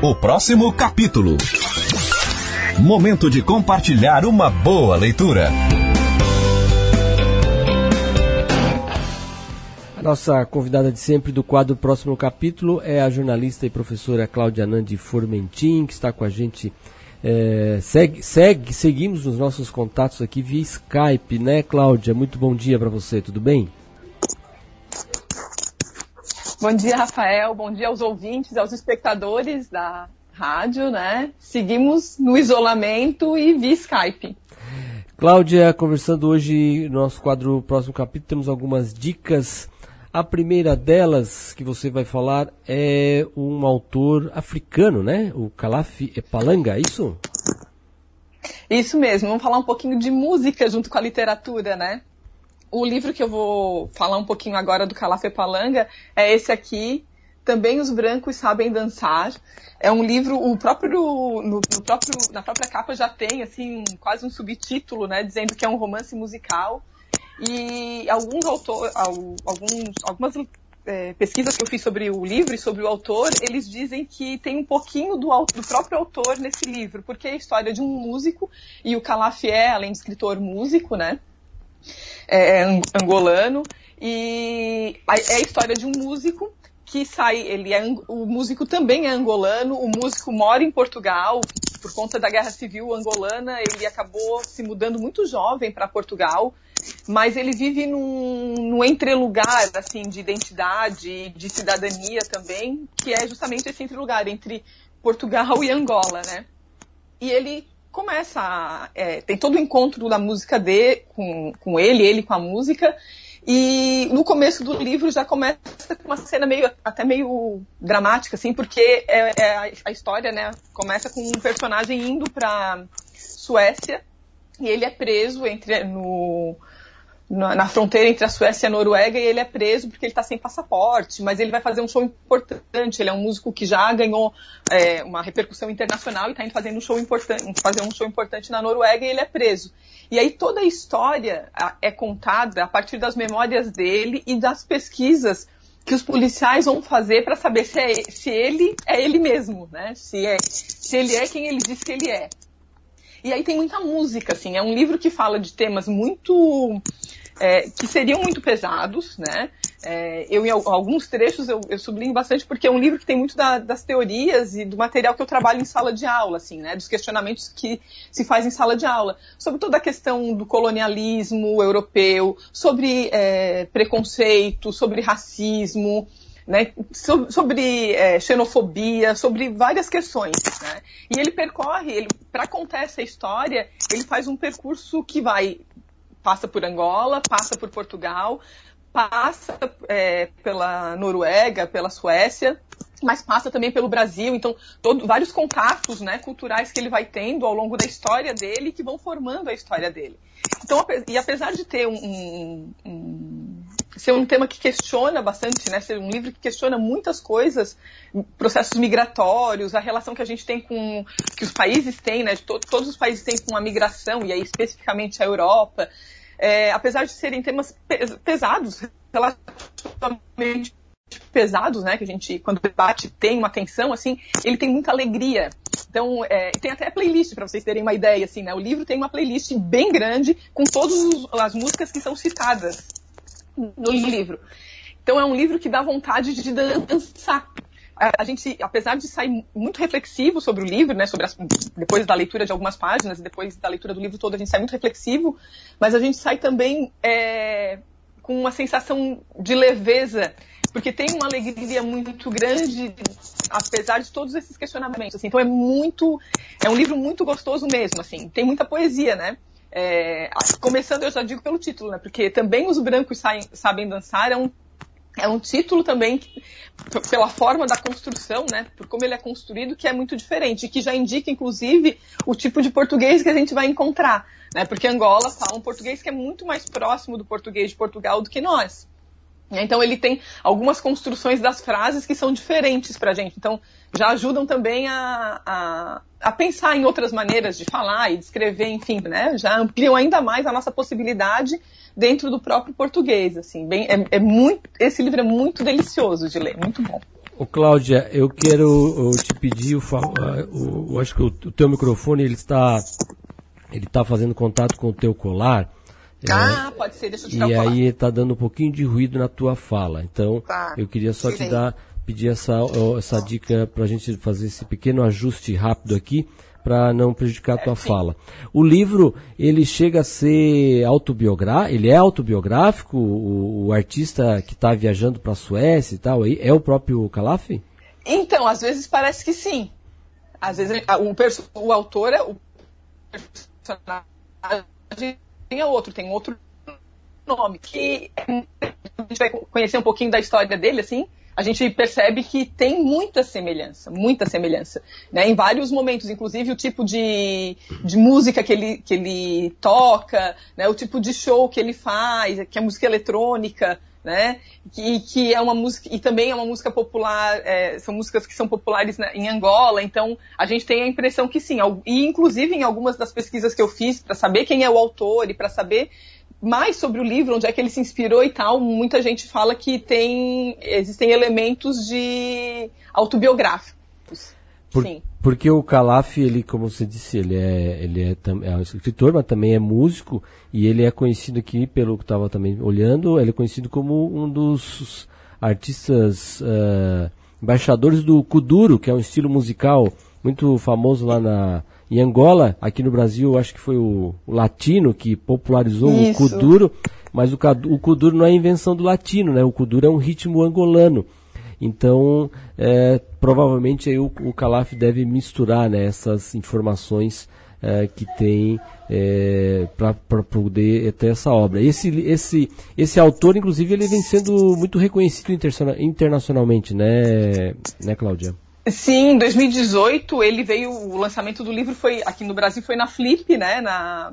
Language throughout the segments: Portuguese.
O próximo capítulo. Momento de compartilhar uma boa leitura. A nossa convidada de sempre do quadro Próximo Capítulo é a jornalista e professora Cláudia Nandi Formentin, que está com a gente. É, segue, segue, seguimos nos nossos contatos aqui via Skype, né, Cláudia? Muito bom dia para você, tudo bem? Bom dia, Rafael. Bom dia aos ouvintes, aos espectadores da rádio, né? Seguimos no isolamento e via Skype. Cláudia, conversando hoje no nosso quadro Próximo Capítulo, temos algumas dicas a primeira delas que você vai falar é um autor africano, né? O Kalafi Epalanga, é isso? Isso mesmo. Vamos falar um pouquinho de música junto com a literatura, né? O livro que eu vou falar um pouquinho agora do Kalafi Epalanga é esse aqui, Também os Brancos Sabem Dançar. É um livro, o próprio, no, no próprio, na própria capa já tem, assim, quase um subtítulo, né? Dizendo que é um romance musical e alguns alguns, algumas é, pesquisas que eu fiz sobre o livro e sobre o autor, eles dizem que tem um pouquinho do, do, próprio autor nesse livro, porque é a história de um músico, e o Calaf é, além de escritor, músico, né? É, é angolano, e é a história de um músico que sai, ele é, o músico também é angolano, o músico mora em Portugal, por conta da guerra civil angolana, ele acabou se mudando muito jovem para Portugal, mas ele vive num, num entrelugar, assim, de identidade, de cidadania também, que é justamente esse entrelugar entre Portugal e Angola, né? E ele começa a, é, tem todo o encontro da música de com, com ele, ele com a música, e no começo do livro já começa com uma cena meio, até meio dramática, assim, porque é, é a, história, né, começa com um personagem indo para Suécia e ele é preso entre no, na, na, fronteira entre a Suécia e a Noruega e ele é preso porque ele está sem passaporte, mas ele vai fazer um show importante. Ele é um músico que já ganhou é, uma repercussão internacional e está indo fazendo um show importante, fazer um show importante na Noruega e ele é preso. E aí toda a história é contada a partir das memórias dele e das pesquisas que os policiais vão fazer para saber se, é, se, ele é ele mesmo, né? Se, é, se ele é quem ele diz que ele é. E aí tem muita música, assim. É um livro que fala de temas muito é, que seriam muito pesados, né? É, eu, em alguns trechos, eu, eu, sublinho bastante porque é um livro que tem muito da, das teorias e do material que eu trabalho em sala de aula, assim, né? Dos questionamentos que se faz em sala de aula. Sobre toda a questão do colonialismo europeu, sobre é, preconceito, sobre racismo, né, sobre é, xenofobia, sobre várias questões. Né? E ele percorre, para contar essa história, ele faz um percurso que vai passa por Angola, passa por Portugal, passa é, pela Noruega, pela Suécia, mas passa também pelo Brasil. Então, todo, vários contatos né, culturais que ele vai tendo ao longo da história dele que vão formando a história dele. Então, e apesar de ter um, um, um ser um tema que questiona bastante, né? Ser um livro que questiona muitas coisas, processos migratórios, a relação que a gente tem com que os países têm, né? To, todos os países têm com a migração e aí especificamente a Europa é, apesar de serem temas pesados, relativamente pesados, né, que a gente, quando debate, tem uma tensão, assim, ele tem muita alegria. Então, é, tem até playlist, para vocês terem uma ideia, assim, né, o livro tem uma playlist bem grande com todas as músicas que são citadas no livro. Então, é um livro que dá vontade de dançar a gente, apesar de sair muito reflexivo sobre o livro, né, sobre as, depois da leitura de algumas páginas depois da leitura do livro todo, a gente sai muito reflexivo, mas a gente sai também é, com uma sensação de leveza, porque tem uma alegria muito grande, apesar de todos esses questionamentos. Assim, então é muito, é um livro muito gostoso mesmo, assim, tem muita poesia, né? É, começando, eu já digo pelo título, né? Porque também os brancos saem, sabem dançar é um é um título também pela forma da construção, né, por como ele é construído, que é muito diferente, que já indica, inclusive, o tipo de português que a gente vai encontrar, né, porque Angola fala um português que é muito mais próximo do português de Portugal do que nós. Então ele tem algumas construções das frases que são diferentes para a gente. Então já ajudam também a, a, a, pensar em outras maneiras de falar e de escrever, enfim, né? Já ampliam ainda mais a nossa possibilidade dentro do próprio português, assim, bem, é, é, muito, esse livro é muito delicioso de ler, muito bom. Ô, Cláudia, eu quero te pedir, o, acho que o, o teu microfone ele está, ele está fazendo contato com o teu colar. É, ah, é, pode ser, deixa eu tirar E aí está dando um pouquinho de ruído na tua fala. Então, tá. eu queria só Tirei. te dar, pedir essa, essa dica para a gente fazer esse pequeno ajuste rápido aqui para não prejudicar a tua é, fala. O livro, ele chega a ser autobiográfico, ele é autobiográfico, o, o artista que está viajando para a Suécia e tal, aí, é o próprio Calaf? Então, às vezes parece que sim. Às vezes o, o autor é o personagem é outro, tem outro nome. Que a gente vai conhecer um pouquinho da história dele, assim, a gente percebe que tem muita semelhança, muita semelhança. Né? Em vários momentos, inclusive o tipo de, de música que ele, que ele toca, né? o tipo de show que ele faz, que é música eletrônica, né? Que, que é uma música e também é uma música popular, é, são músicas que são populares na, em Angola. Então a gente tem a impressão que sim. E inclusive em algumas das pesquisas que eu fiz para saber quem é o autor e para saber mais sobre o livro, onde é que ele se inspirou e tal, muita gente fala que tem existem elementos de autobiográficos. Por, Sim. Porque o Calaf, ele, como você disse, ele é, ele é, é um escritor, mas também é músico, e ele é conhecido aqui, pelo que estava também olhando, ele é conhecido como um dos artistas uh, embaixadores do Kuduro, que é um estilo musical muito famoso lá na, em Angola, aqui no Brasil, acho que foi o, o latino que popularizou Isso. o kuduro, mas o, o kuduro não é invenção do latino, né? O kuduro é um ritmo angolano. Então, é, provavelmente aí o, o Calaf deve misturar né, essas informações é, que tem é, para poder ter essa obra. Esse, esse, esse autor, inclusive, ele vem sendo muito reconhecido internacionalmente, né, né Cláudia? Sim, em 2018 ele veio, o lançamento do livro foi aqui no Brasil foi na Flip, né, na,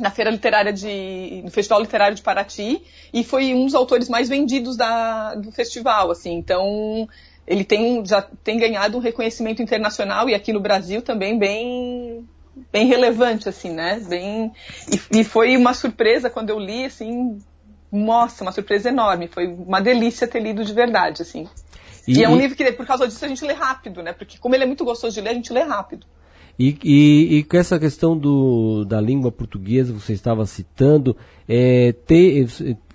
na Feira Literária de, no Festival Literário de Paraty, e foi um dos autores mais vendidos da, do festival, assim, então ele tem, já tem ganhado um reconhecimento internacional e aqui no Brasil também bem, bem relevante, assim, né, bem, e, e foi uma surpresa quando eu li, assim, nossa, uma surpresa enorme, foi uma delícia ter lido de verdade, assim. E, e é um livro que, por causa disso, a gente lê rápido, né? Porque como ele é muito gostoso de ler, a gente lê rápido. E, e, e, com essa questão do, da língua portuguesa, você estava citando, é, ter,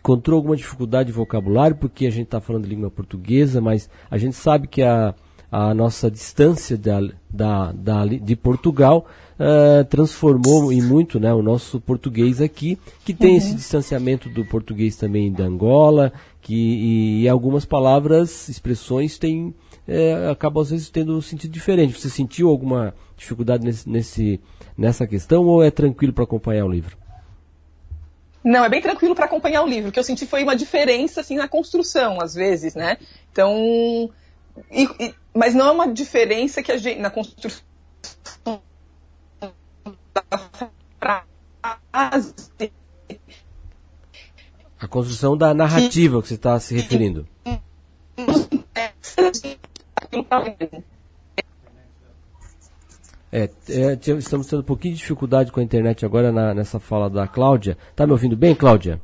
encontrou alguma dificuldade de vocabulário, porque a gente está falando de língua portuguesa, mas a gente sabe que a, a nossa distância da, da, da de Portugal uh, transformou em muito né, o nosso português aqui, que tem uhum. esse distanciamento do português também da Angola, que, e, e algumas palavras, expressões têm, é, acabam às vezes tendo um sentido diferente. Você sentiu alguma dificuldade nesse, nesse nessa questão ou é tranquilo para acompanhar o livro? Não, é bem tranquilo para acompanhar o livro. O que eu senti foi uma diferença assim na construção, às vezes, né? Então, e, e, mas não é uma diferença que a gente na construção da frase a construção da narrativa que você está se referindo. É, é, estamos tendo um pouquinho de dificuldade com a internet agora na, nessa fala da Cláudia. Tá me ouvindo bem, Cláudia?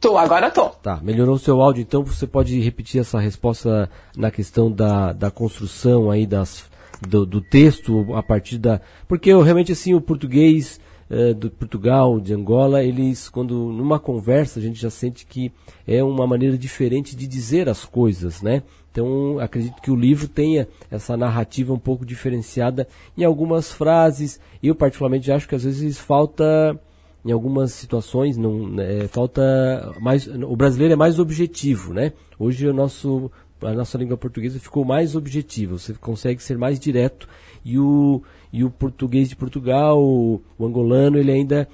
Tô, agora tô. Tá, melhorou o seu áudio, então você pode repetir essa resposta na questão da, da construção aí das, do, do texto a partir da. Porque eu, realmente assim o português uh, do Portugal, de Angola, eles, quando numa conversa, a gente já sente que é uma maneira diferente de dizer as coisas, né? Então, acredito que o livro tenha essa narrativa um pouco diferenciada em algumas frases. Eu, particularmente, acho que às vezes falta, em algumas situações, não, é, falta mais. O brasileiro é mais objetivo, né? Hoje o nosso, a nossa língua portuguesa ficou mais objetiva, você consegue ser mais direto e o, e o português de Portugal, o, angolano, ele ainda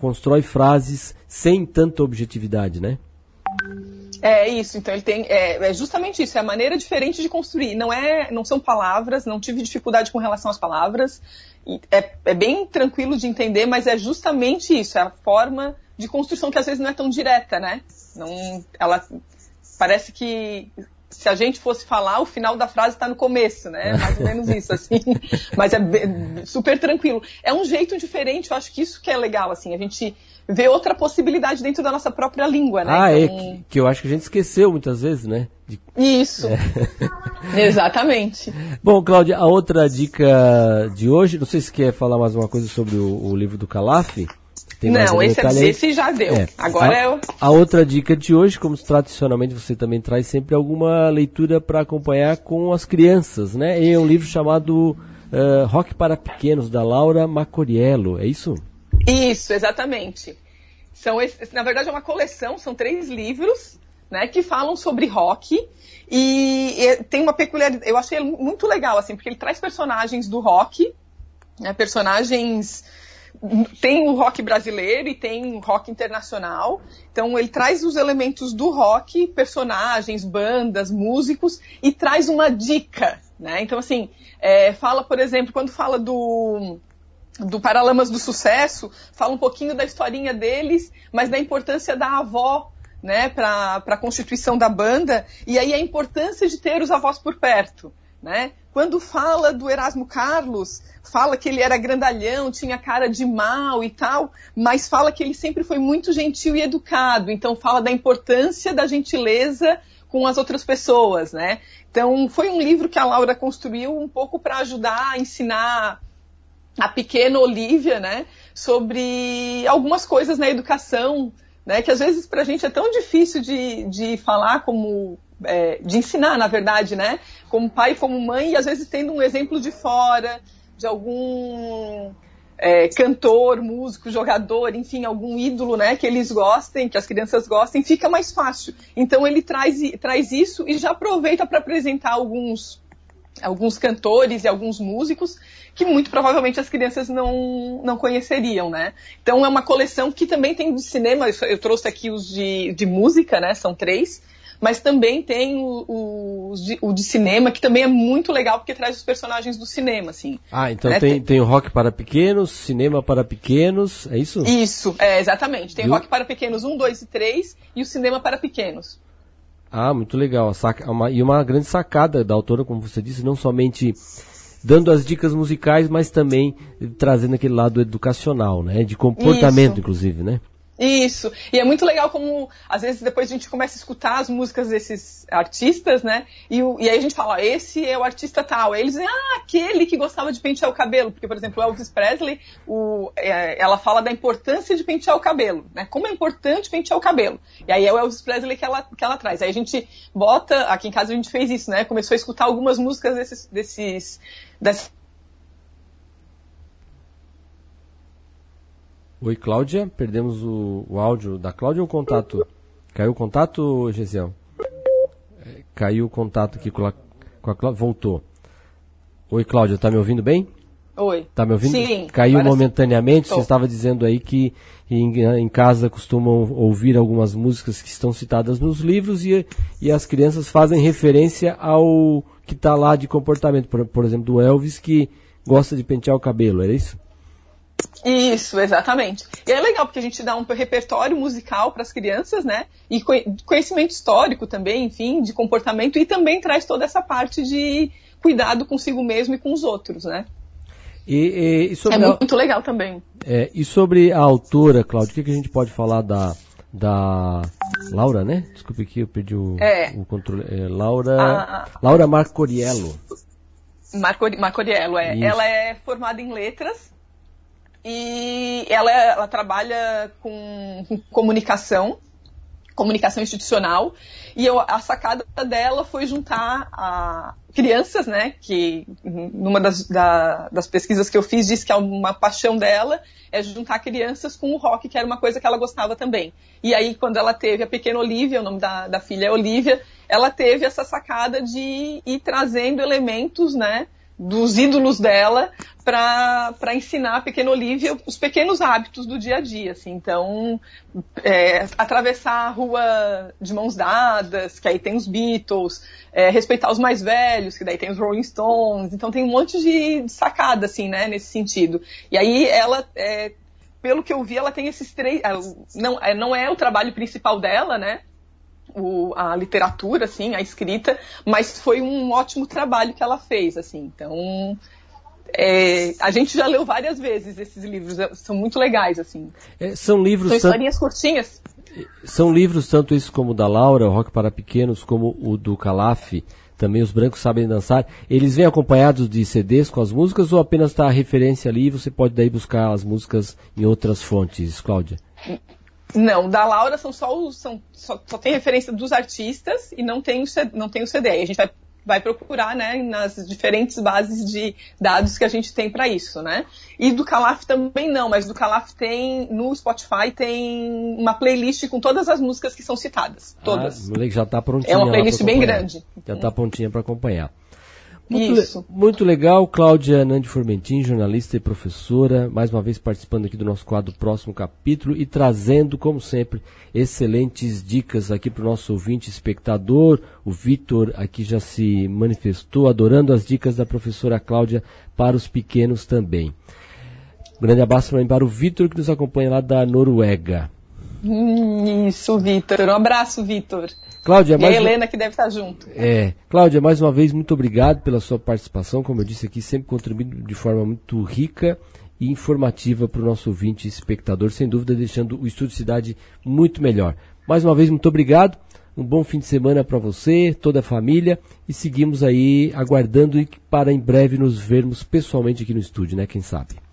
constrói frases sem tanta objetividade, né? É isso, então ele tem. É, é, justamente isso, é a maneira diferente de construir. Não, é, não são palavras, não tive dificuldade com relação às palavras. É, é bem tranquilo de entender, mas é justamente isso, é a forma de construção que às vezes não é tão direta, né? Não, ela parece que se a gente fosse falar, o final da frase está no começo, né? Mais ou menos isso, assim. Mas é super tranquilo. É um jeito diferente, eu acho que isso que é legal, assim. A gente ver outra possibilidade dentro da nossa própria língua, né? Ah, então... é, que, que, eu acho que a gente esqueceu muitas vezes, né? De... Isso. É. Exatamente. Bom, Cláudia, a outra dica de hoje, não sei se quer falar mais uma coisa sobre o, o livro do Calaf. Tem não, esse, é, esse já deu. É. Agora a, é o... a outra dica de hoje, como tradicionalmente você também traz sempre alguma leitura para acompanhar com as crianças, né? E é um livro chamado uh, Rock para Pequenos, da Laura Macoriello, é isso? Isso, exatamente. São, na verdade, é uma coleção, são três livros, né, que falam sobre rock. E, e tem uma peculiaridade, eu achei muito legal, assim, porque ele traz personagens do rock, né, personagens tem o rock brasileiro e tem o rock internacional. Então ele traz os elementos do rock, personagens, bandas, músicos e traz uma dica, né? Então assim, é, fala, por exemplo, quando fala do do Paralamas do Sucesso, fala um pouquinho da historinha deles, mas da importância da avó né, para a constituição da banda, e aí a importância de ter os avós por perto. Né? Quando fala do Erasmo Carlos, fala que ele era grandalhão, tinha cara de mal e tal, mas fala que ele sempre foi muito gentil e educado. Então fala da importância da gentileza com as outras pessoas, né? Então foi um livro que a Laura construiu um pouco para ajudar a ensinar a pequena Olivia, né, sobre algumas coisas na educação, né, que às vezes para a gente é tão difícil de, de falar como é, de ensinar, na verdade, né? Como pai, como mãe, e às vezes tendo um exemplo de fora, de algum é, cantor, músico, jogador, enfim, algum ídolo, né? Que eles gostem, que as crianças gostem, fica mais fácil. Então ele traz, traz isso e já aproveita para apresentar alguns alguns cantores e alguns músicos que muito provavelmente as crianças não, não conheceriam, né? Então é uma coleção que também tem de cinema, eu trouxe aqui os de, de música, né? São três, mas também tem o, o, o, de cinema, que também é muito legal, porque traz os personagens do cinema, assim. Ah, então né? tem, tem o rock para pequenos, cinema para pequenos, é isso? Isso, é, exatamente. Tem o rock para pequenos 1, 2 e 3 e o cinema para pequenos. Ah, muito legal. Uma, e uma grande sacada da autora, como você disse, não somente dando as dicas musicais, mas também trazendo aquele lado educacional, né? De comportamento, Isso. inclusive, né? Isso. E é muito legal como, às vezes, depois a gente começa a escutar as músicas desses artistas, né? E, e aí a gente fala, esse é o artista tal. Aí eles dizem, ah, aquele que gostava de pentear o cabelo. Porque, por exemplo, Elvis Presley, o, é, ela fala da importância de pentear o cabelo, né? Como é importante pentear o cabelo. E aí é o Elvis Presley que ela, que ela traz. Aí a gente bota, aqui em casa a gente fez isso, né? Começou a escutar algumas músicas desses, desses, dessas Oi, Cláudia. Perdemos o, o áudio da Cláudia ou o contato? Caiu o contato, Gesiel? É, caiu o contato aqui com a, com a Cláudia. Voltou. Oi, Cláudia, tá me ouvindo bem? Oi. Tá me ouvindo? Sim. Caiu momentaneamente. Sim. Você estava dizendo aí que em, em, casa costumam ouvir algumas músicas que estão citadas nos livros e, e as crianças fazem referência ao que está lá de comportamento. Por, por exemplo, do Elvis que gosta de pentear o cabelo, era isso? Isso, exatamente. E é legal porque a gente dá um repertório musical para as crianças, né? E conhecimento histórico também, enfim, de comportamento e também traz toda essa parte de cuidado consigo mesmo e com os outros, né? E, e, e é muito a, legal também. É, e sobre a autora, Cláudio, o que, que, a gente pode falar da, da Laura, né? Desculpe que eu perdi o, é. o controle. É, Laura, a, Laura Marcoriello. Marcoriello, é. Isso. Ela é formada em letras e ela, ela trabalha com, com comunicação, comunicação institucional, e eu, a sacada dela foi juntar a crianças, né, que numa das, da, das pesquisas que eu fiz disse que é uma paixão dela é juntar crianças com o rock, que era uma coisa que ela gostava também. E aí, quando ela teve a pequena Olivia, o nome da, da filha é Olivia, ela teve essa sacada de ir trazendo elementos, né, dos ídolos dela para ensinar a pequena Olivia os pequenos hábitos do dia a dia. Assim. Então, é, atravessar a rua de mãos dadas, que aí tem os Beatles, é, respeitar os mais velhos, que daí tem os Rolling Stones. Então, tem um monte de sacada, assim, né, nesse sentido. E aí, ela, é, pelo que eu vi, ela tem esses três. Não, é, não é o trabalho principal dela, né? O, a literatura, assim, a escrita, mas foi um ótimo trabalho que ela fez, assim. Então, é, a gente já leu várias vezes esses livros, é, são muito legais, assim. É, são livros... São historinhas curtinhas. São livros, tanto isso como o da Laura, o Rock para Pequenos, como o do Calaf, também Os Brancos Sabem Dançar. Eles vêm acompanhados de CDs com as músicas ou apenas está a referência ali e você pode daí buscar as músicas em outras fontes, Cláudia? Não, da Laura são só os. São, só, só tem referência dos artistas e não tem o, não tem o CD. a gente vai vai procurar, né, nas diferentes bases de dados que a gente tem para isso, né? E do Calaf também não, mas do Calaf tem no Spotify tem uma playlist com todas as músicas que são citadas, todas. Ah, já está prontinha. É uma playlist bem grande. Já está prontinha para acompanhar. Muito, Isso. Le muito legal, Cláudia Nandi Formentin, jornalista e professora, mais uma vez participando aqui do nosso quadro Próximo Capítulo e trazendo, como sempre, excelentes dicas aqui para o nosso ouvinte espectador. O Vitor aqui já se manifestou, adorando as dicas da professora Cláudia para os pequenos também. Grande abraço também para o Vitor, que nos acompanha lá da Noruega. Isso, Vitor. Um abraço, Vitor. Cláudia, e a Helena que deve estar junto. É. Cláudia, mais uma vez, muito obrigado pela sua participação. Como eu disse aqui, sempre contribuindo de forma muito rica e informativa para o nosso ouvinte e espectador, sem dúvida deixando o Estúdio Cidade muito melhor. Mais uma vez, muito obrigado. Um bom fim de semana para você, toda a família e seguimos aí aguardando para em breve nos vermos pessoalmente aqui no estúdio, né? Quem sabe.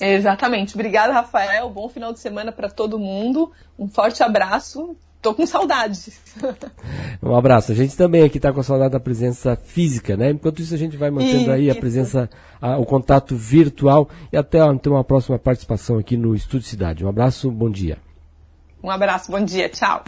Exatamente. Obrigada, Rafael. Bom final de semana para todo mundo. Um forte abraço Tô com saudade. Um abraço. A gente também aqui está com saudade da presença física, né? Enquanto isso, a gente vai mantendo isso. aí a presença, a, o contato virtual e até então uma próxima participação aqui no Estúdio Cidade. Um abraço, bom dia. Um abraço, bom dia, tchau.